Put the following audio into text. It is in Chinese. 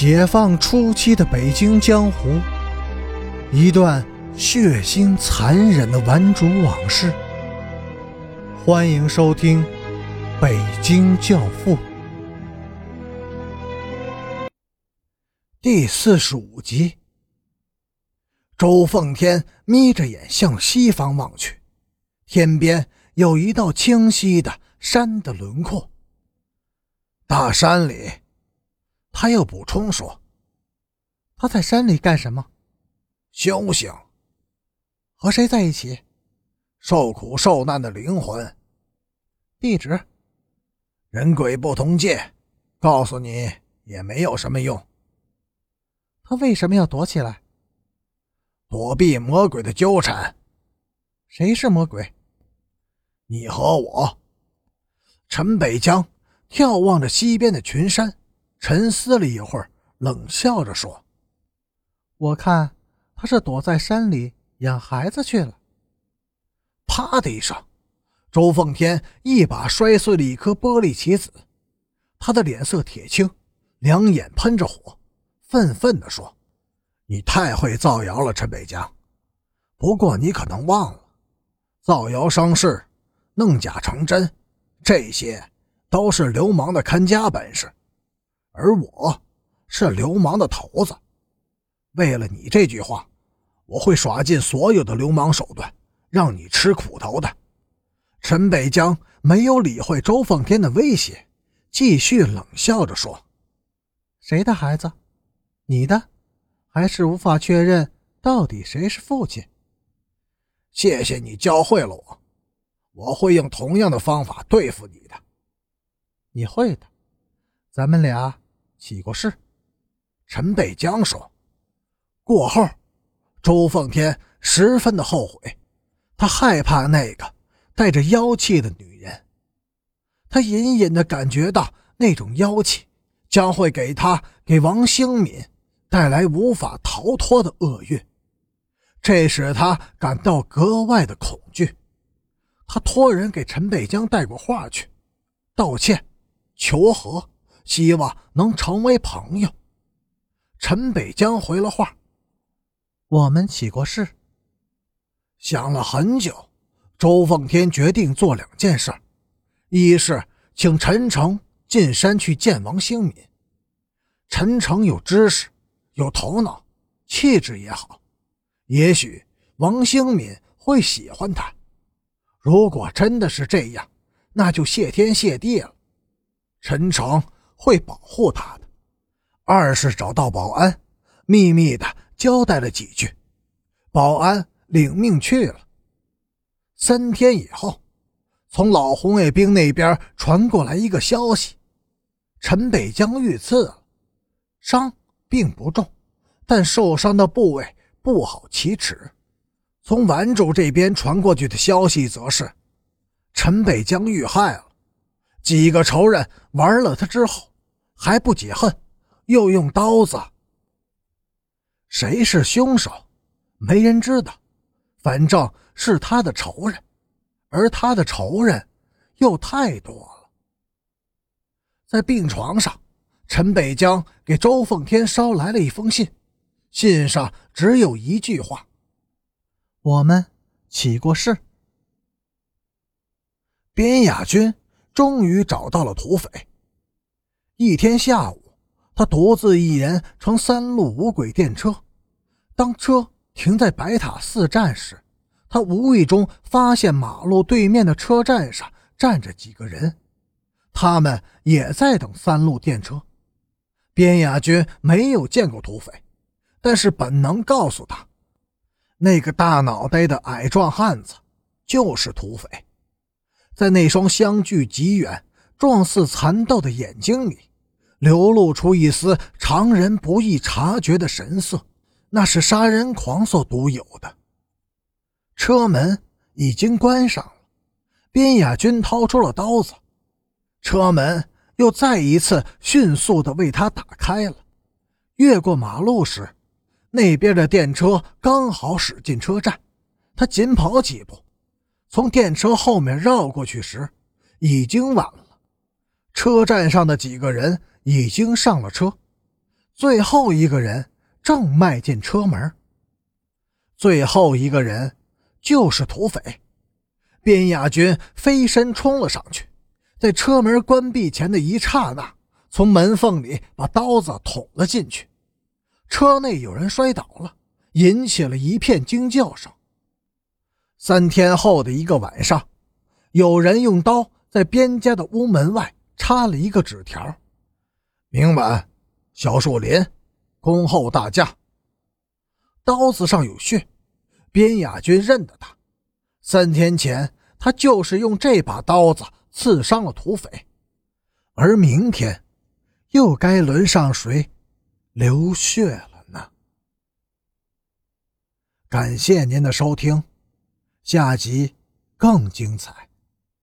解放初期的北京江湖，一段血腥残忍的顽主往事。欢迎收听《北京教父》第四十五集。周奉天眯着眼向西方望去，天边有一道清晰的山的轮廓。大山里。他又补充说：“他在山里干什么？修行。和谁在一起？受苦受难的灵魂。地址？人鬼不同界。告诉你也没有什么用。他为什么要躲起来？躲避魔鬼的纠缠。谁是魔鬼？你和我。”陈北江眺望着西边的群山。沉思了一会儿，冷笑着说：“我看他是躲在山里养孩子去了。”啪的一声，周奉天一把摔碎了一颗玻璃棋子，他的脸色铁青，两眼喷着火，愤愤地说：“你太会造谣了，陈北江。不过你可能忘了，造谣生事，弄假成真，这些都是流氓的看家本事。”而我是流氓的头子，为了你这句话，我会耍尽所有的流氓手段，让你吃苦头的。陈北江没有理会周奉天的威胁，继续冷笑着说：“谁的孩子？你的？还是无法确认到底谁是父亲？”谢谢你教会了我，我会用同样的方法对付你的。你会的，咱们俩。起过誓，陈北江说。过后，周奉天十分的后悔，他害怕那个带着妖气的女人，他隐隐的感觉到那种妖气将会给他、给王兴敏带来无法逃脱的厄运，这使他感到格外的恐惧。他托人给陈北江带过话去，道歉，求和。希望能成为朋友。陈北江回了话：“我们起过誓。”想了很久，周奉天决定做两件事：一是请陈诚进山去见王兴敏。陈诚有知识，有头脑，气质也好，也许王兴敏会喜欢他。如果真的是这样，那就谢天谢地了。陈诚。会保护他的。二是找到保安，秘密的交代了几句，保安领命去了。三天以后，从老红卫兵那边传过来一个消息：陈北江遇刺了，伤并不重，但受伤的部位不好启齿。从顽主这边传过去的消息则是，陈北江遇害了，几个仇人玩了他之后。还不解恨，又用刀子。谁是凶手？没人知道，反正是他的仇人，而他的仇人又太多了。在病床上，陈北江给周奉天捎来了一封信，信上只有一句话：“我们起过誓。”边亚军终于找到了土匪。一天下午，他独自一人乘三路无轨电车。当车停在白塔寺站时，他无意中发现马路对面的车站上站着几个人，他们也在等三路电车。边雅军没有见过土匪，但是本能告诉他，那个大脑袋的矮壮汉子就是土匪。在那双相距极远、状似蚕豆的眼睛里。流露出一丝常人不易察觉的神色，那是杀人狂所独有的。车门已经关上了，边雅军掏出了刀子，车门又再一次迅速地为他打开了。越过马路时，那边的电车刚好驶进车站，他紧跑几步，从电车后面绕过去时，已经晚了。车站上的几个人。已经上了车，最后一个人正迈进车门。最后一个人就是土匪。边亚军飞身冲了上去，在车门关闭前的一刹那，从门缝里把刀子捅了进去。车内有人摔倒了，引起了一片惊叫声。三天后的一个晚上，有人用刀在边家的屋门外插了一个纸条：“明晚，小树林，恭候大驾。”刀子上有血，边雅军认得他。三天前，他就是用这把刀子刺伤了土匪，而明天，又该轮上谁流血了呢？感谢您的收听，下集更精彩。